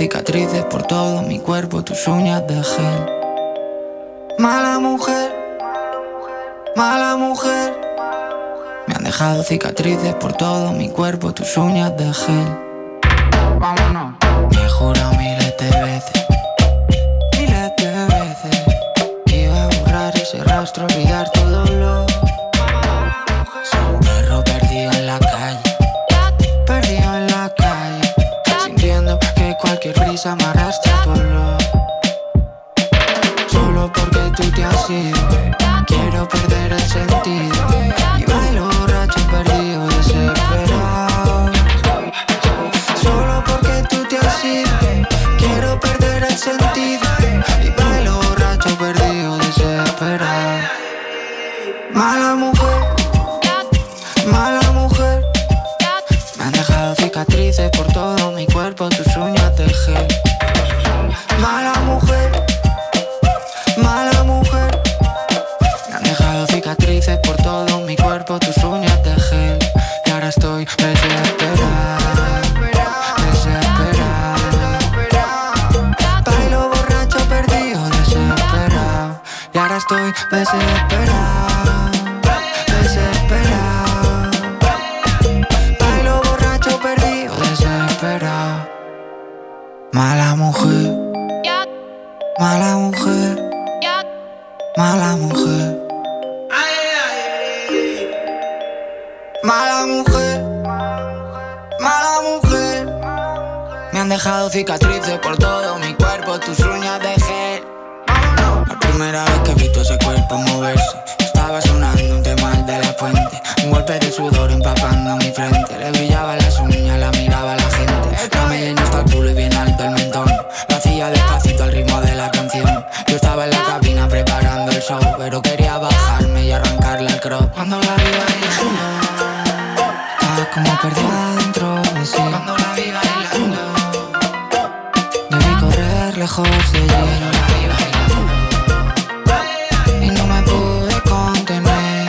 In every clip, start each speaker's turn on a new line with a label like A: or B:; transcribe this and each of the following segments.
A: Cicatrices por todo mi cuerpo, tus uñas de gel. Mala mujer, mala mujer. Me han dejado cicatrices por todo mi cuerpo, tus uñas de gel. Mala mujer. Mala mujer, mala mujer. Mala mujer, mala mujer. Me han dejado cicatrices por todo mi cuerpo, tus uñas de gel. La primera vez que he visto ese cuerpo moverse, estaba sonando un tema de la fuente. Un golpe de sudor empapando mi frente. Le pero quería bajarme y arrancarle el crop. Cuando la vi bailando, estaba como perdida dentro de sí. Cuando la vi bailando, debí correr lejos de hielo. La vi bailando, y no me pude contener.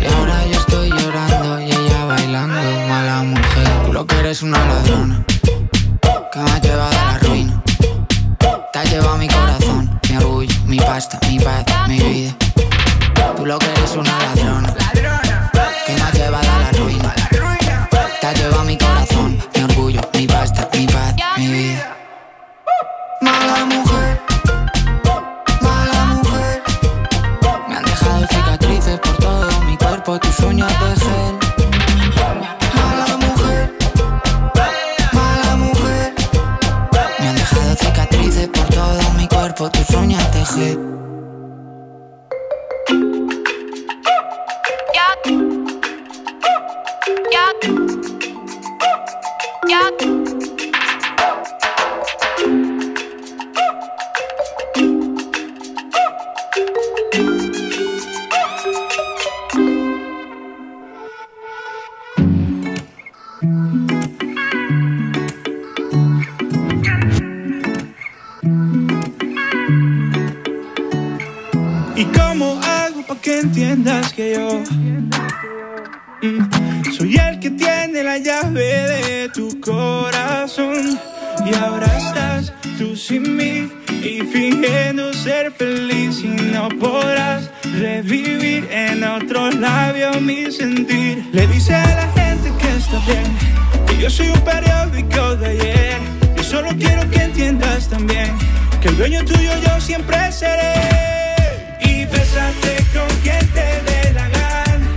A: Y ahora yo estoy llorando y ella bailando. Mala mujer, tú lo que eres una ladrona que me ha llevado a la ruina. Te has llevado mi corazón, mi orgullo, mi pasta, mi paz, mi vida.
B: Soy un periódico de ayer. Yo solo quiero que entiendas también que el dueño tuyo yo siempre seré. Y bésate con quien te dé la gana.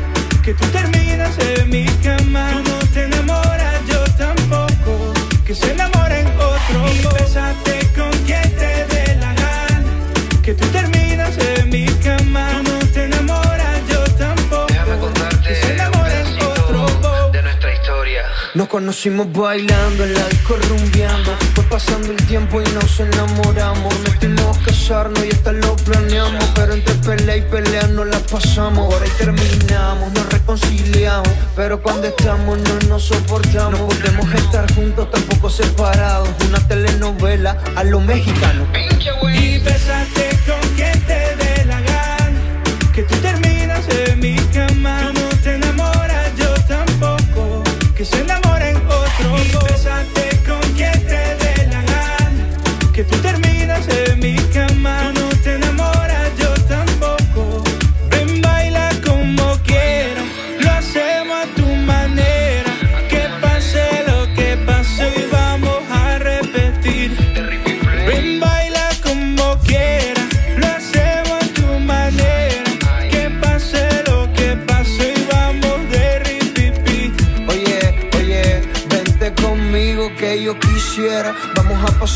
B: Que tú terminas en mi cama. Tú no te enamoras, yo tampoco. Que se enamoren
C: conocimos bailando en la disco rumbeando. Fue pasando el tiempo y nos enamoramos. Metimos casarnos y hasta lo planeamos. Pero entre pelea y pelea no la pasamos. Ahora y terminamos, nos reconciliamos. Pero cuando estamos no nos soportamos. No podemos estar juntos, tampoco separados. Una telenovela a lo mexicano.
B: Y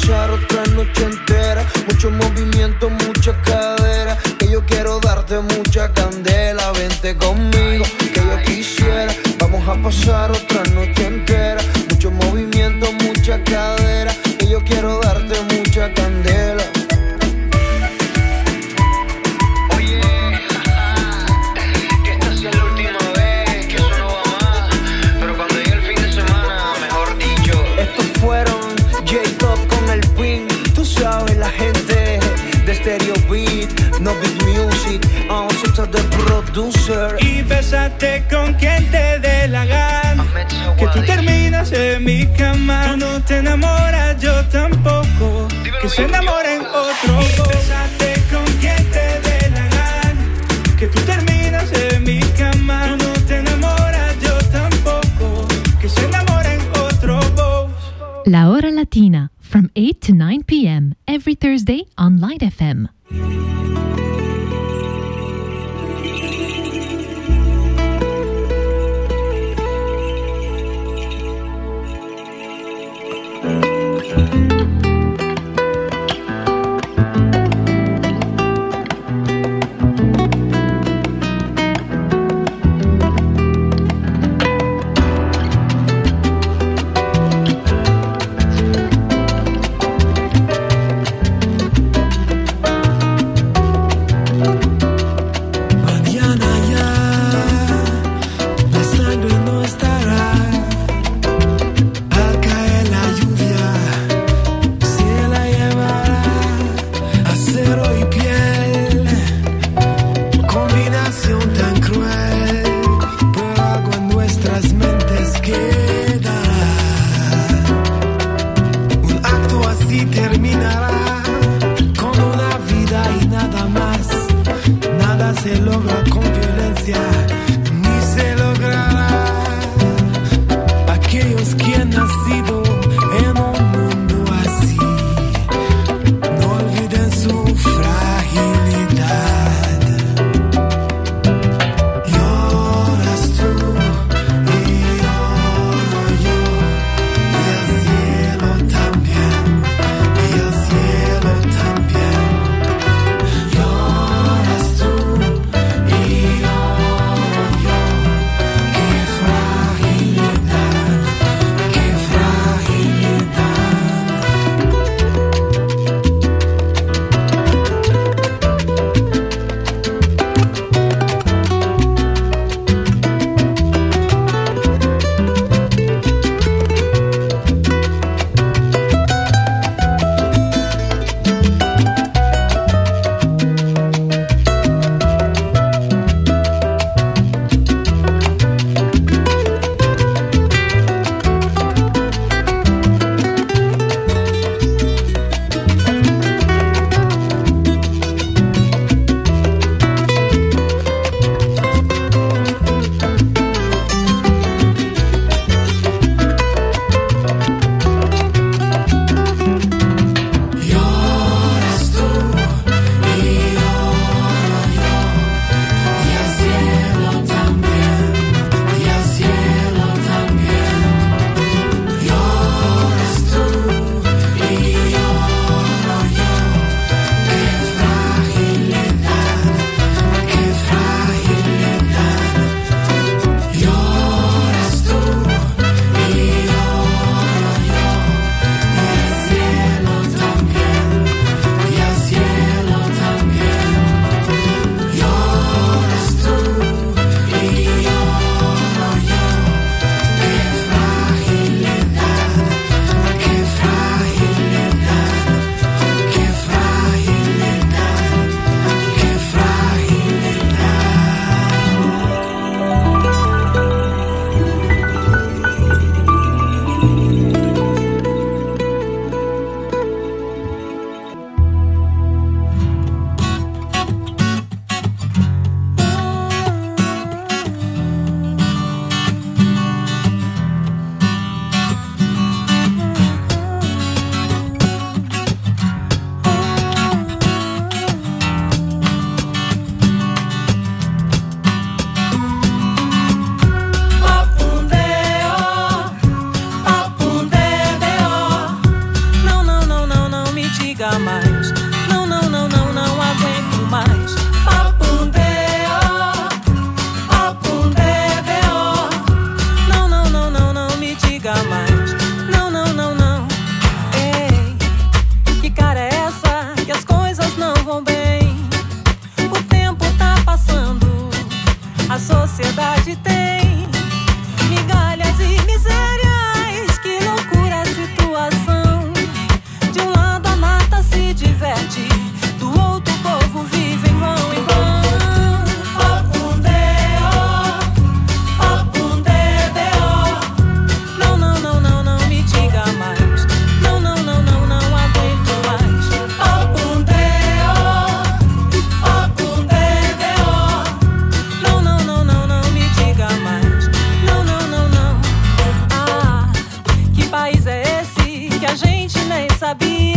C: pasar otra noche entera. Mucho movimiento, mucha cadera. Que yo quiero darte mucha candela. Vente conmigo que yo quisiera. Vamos a pasar otra noche entera.
B: Te enamoras, yo tampoco. Que se enamoren otro. Y besate con quien te dé la gana. Que tú terminas en mi cama. Tú no te enamoras, yo tampoco. Que se enamoren otro.
D: La Hora Latina from 8 to 9 p.m. every Thursday on Light FM.
E: País é esse que a gente nem sabia?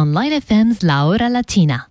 F: On Light FM's La Hora Latina.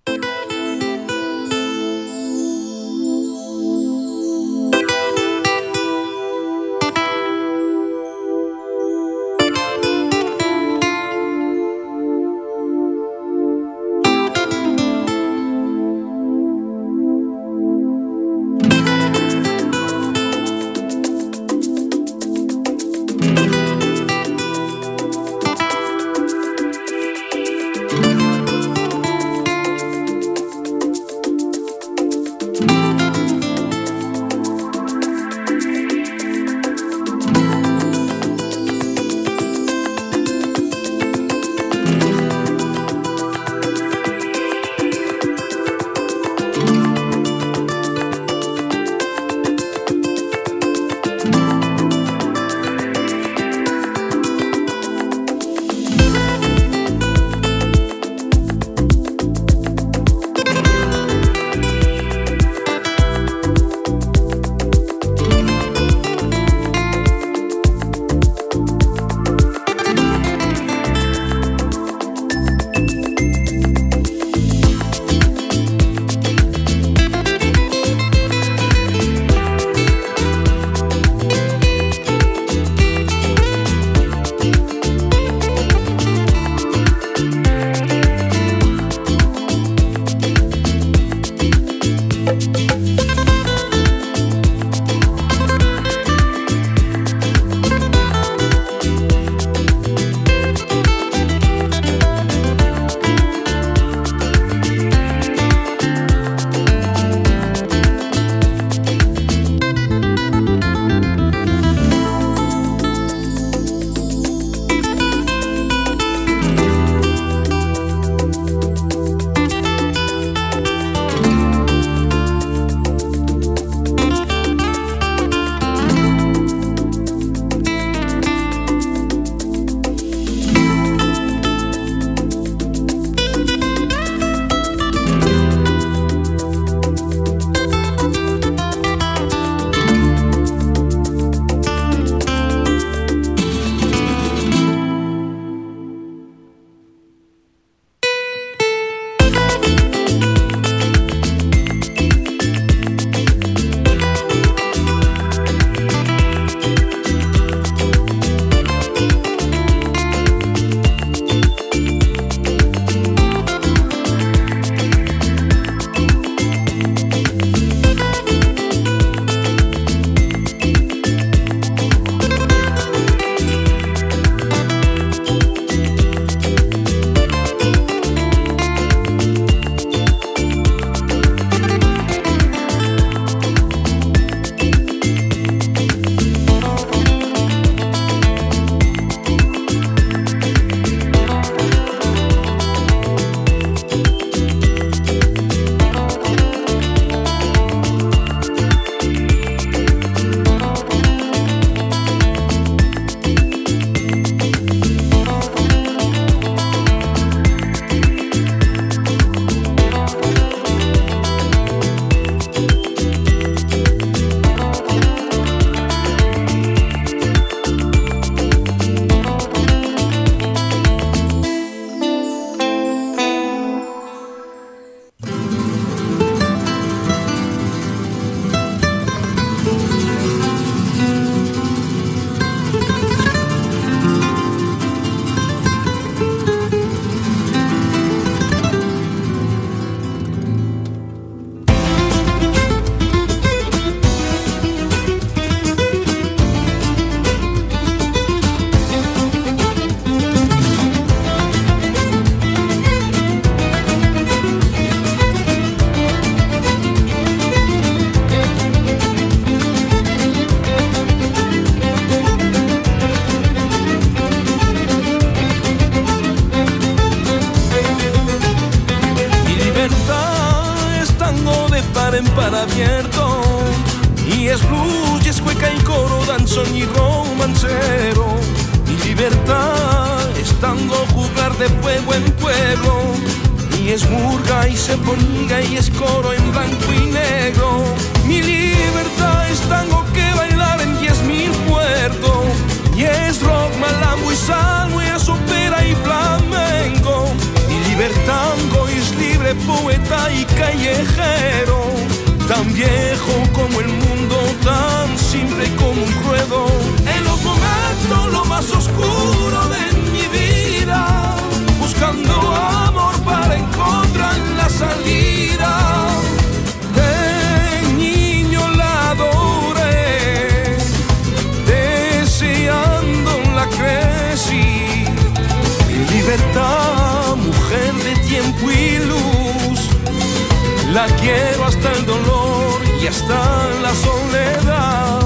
F: La quiero hasta el dolor y hasta la soledad.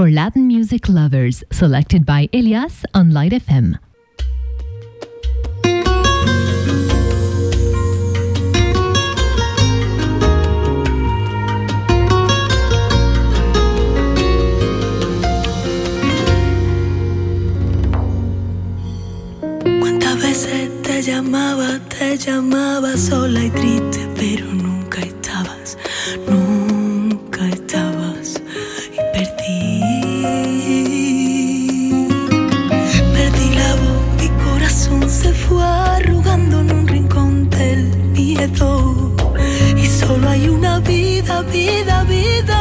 C: for Latin music lovers, selected by Elias on Light FM.
G: ¿Cuántas veces te llamaba, te llamaba sola y triste, pero nunca Y solo hay una vida, vida, vida.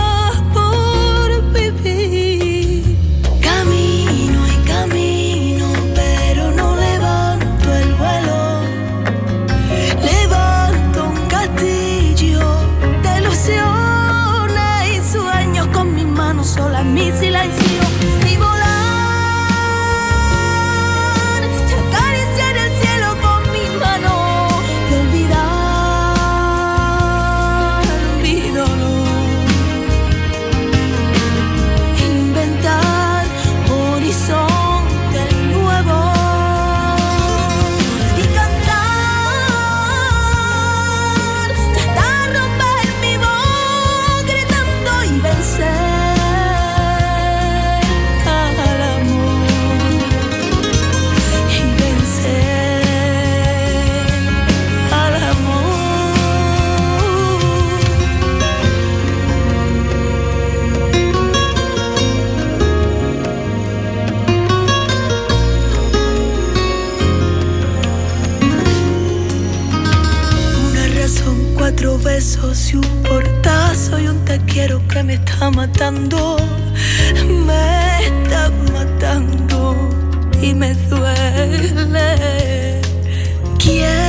G: está matando, me está matando y me duele.
H: ¿Quién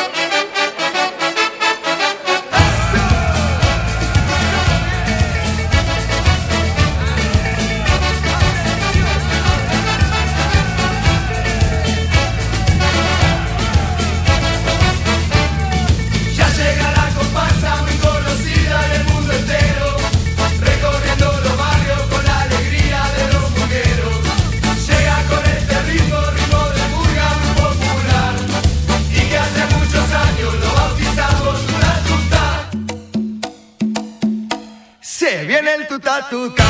I: tu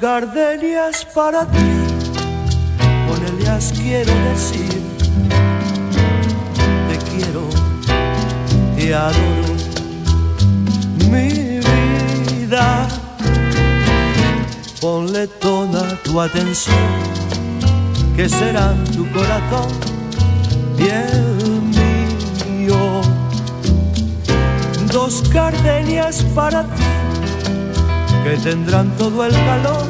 J: gardenias para ti, con ellas quiero decir, te quiero, te adoro, mi vida. Ponle toda tu atención, que será tu corazón y el mío. Dos gardenias para ti que tendrán todo el calor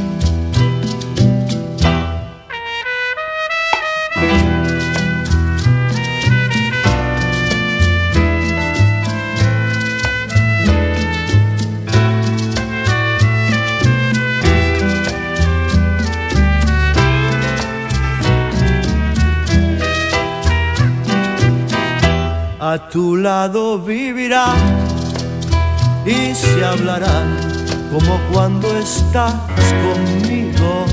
J: tu lado vivirá y se hablará como cuando estás conmigo.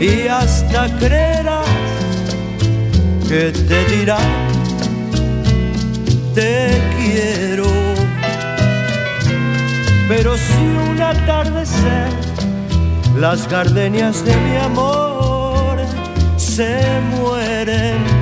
J: Y hasta creerás que te dirá, te quiero.
K: Pero si un atardecer las gardenias de mi amor se mueren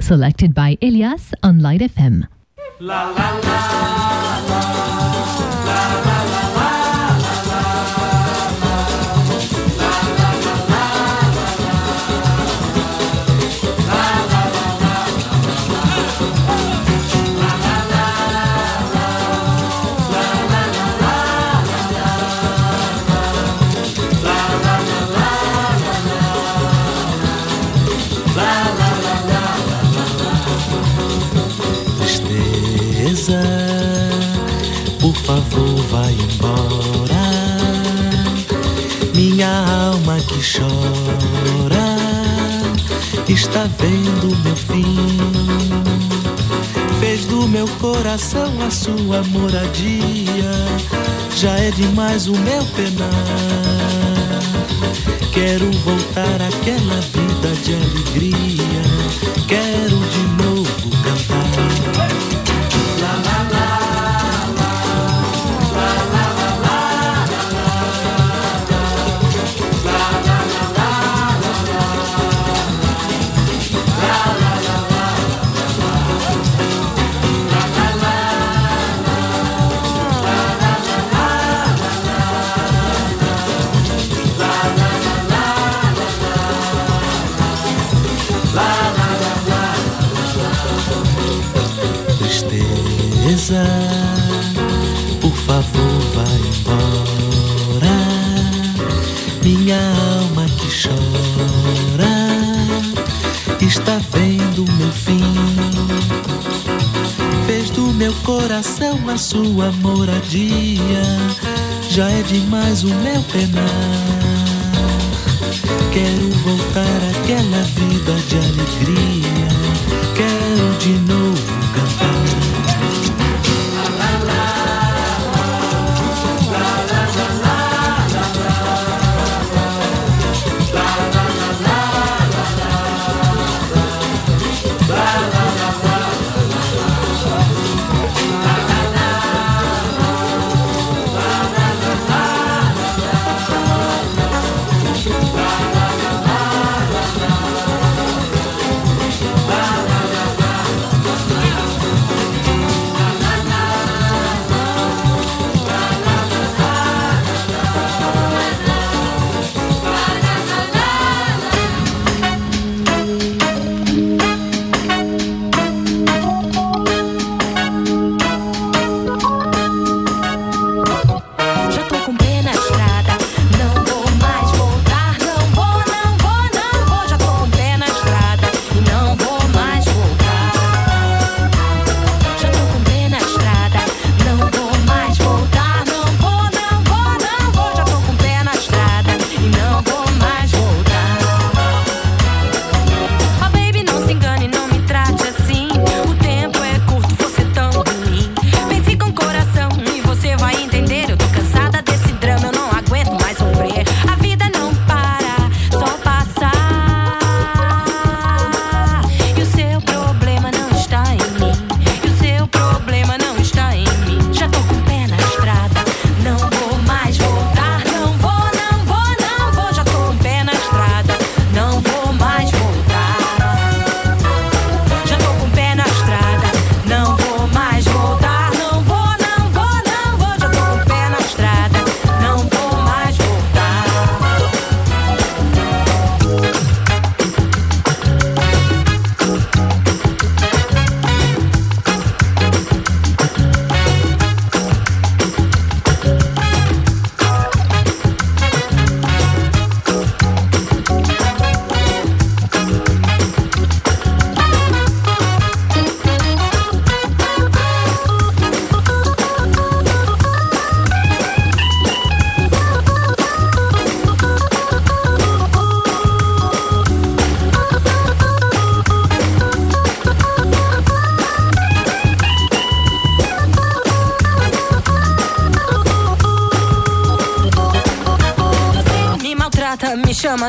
L: Selected
M: demais o meu penar.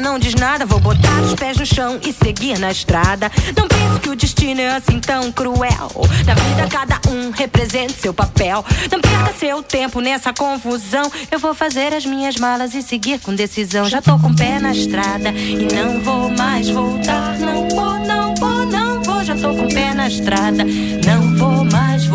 N: não diz nada. Vou botar os pés no chão e seguir na estrada. Não penso que o destino é assim tão cruel. Na vida, cada um representa seu papel. Não perca seu tempo nessa confusão. Eu vou fazer as minhas malas e seguir com decisão. Já tô com o pé na estrada e não vou mais voltar. Não vou, não vou, não vou. Já tô com o pé na estrada. Não vou mais voltar.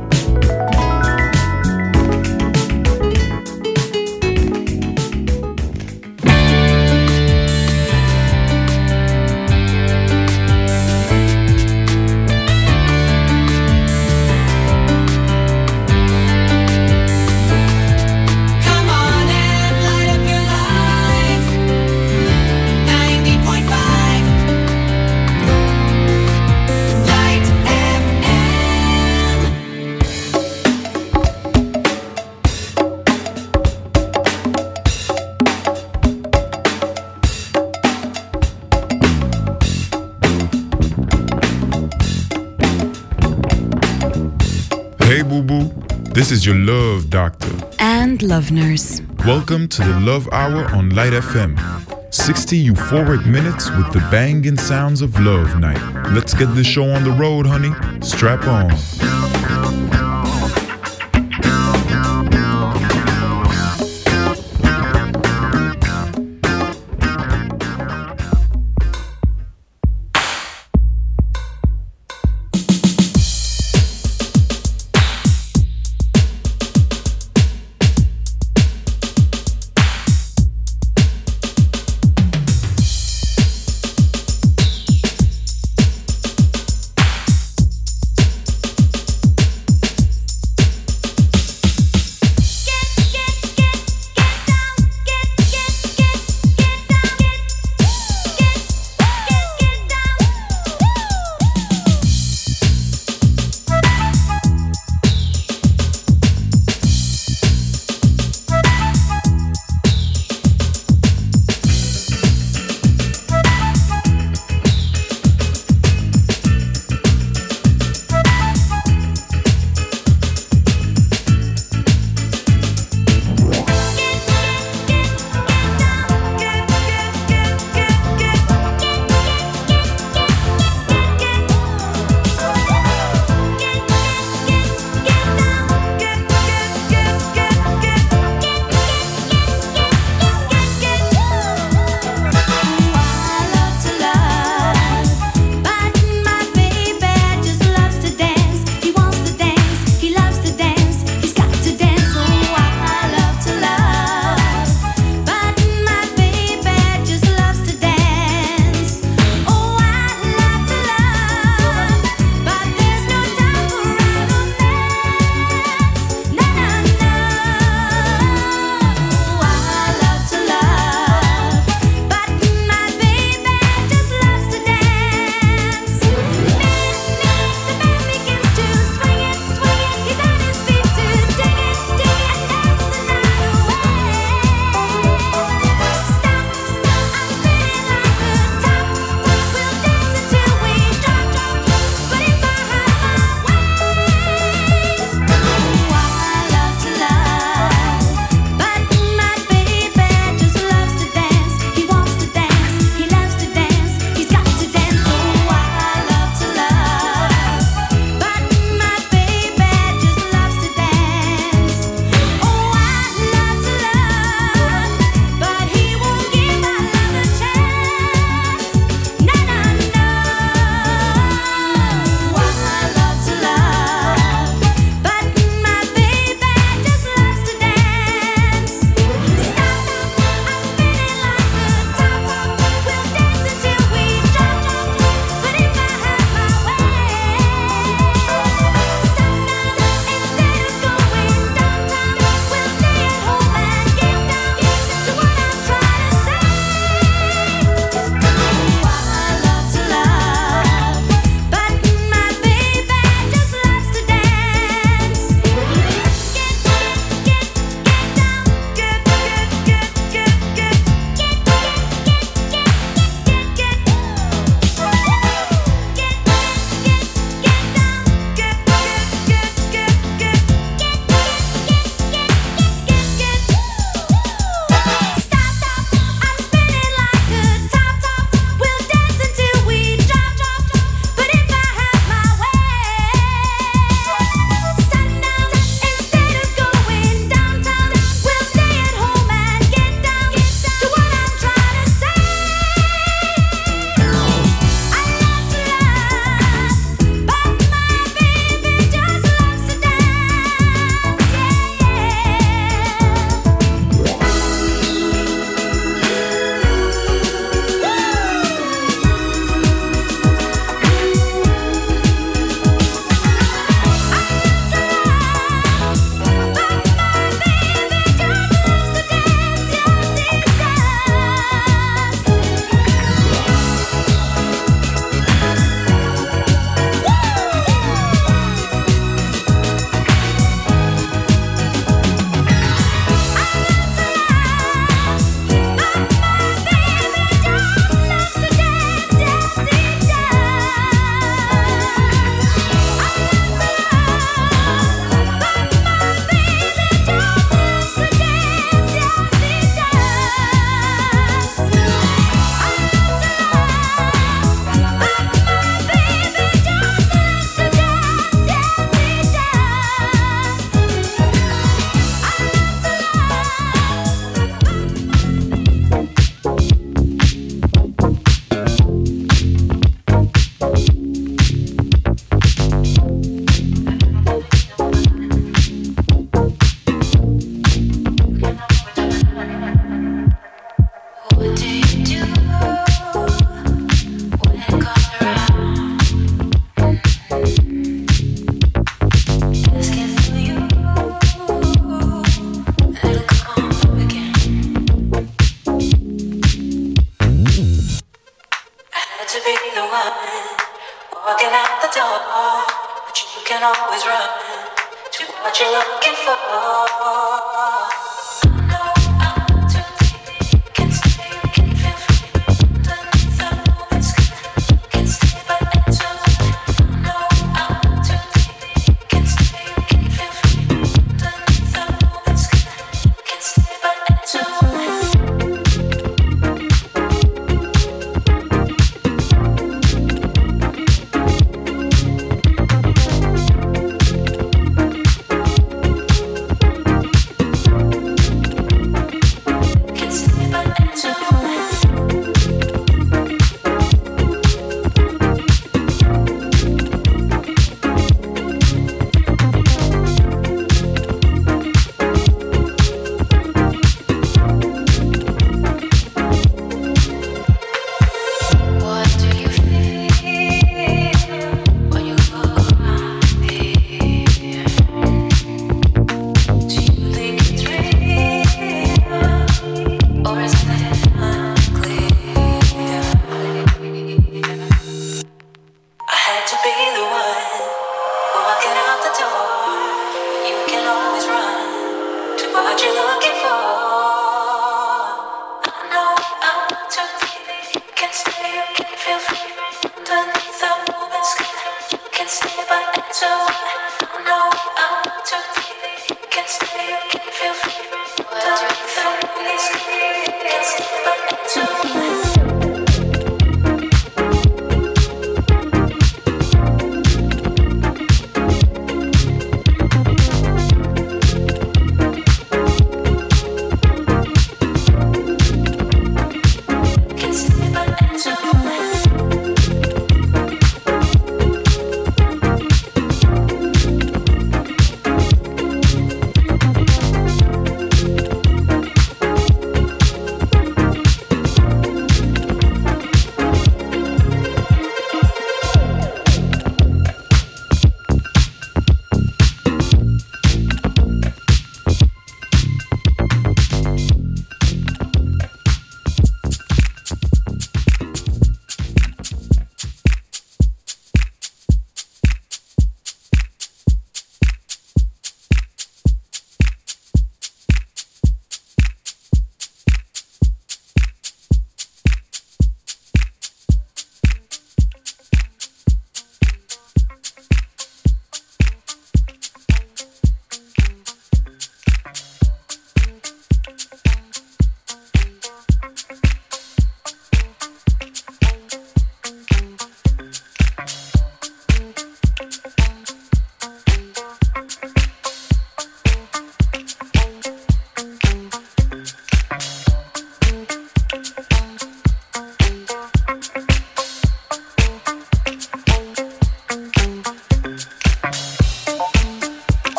O: Is your love doctor.
P: and Love Nurse.
O: Welcome to the Love Hour on Light FM. 60 euphoric minutes with the banging sounds of love night. Let's get this show on the road, honey. Strap on.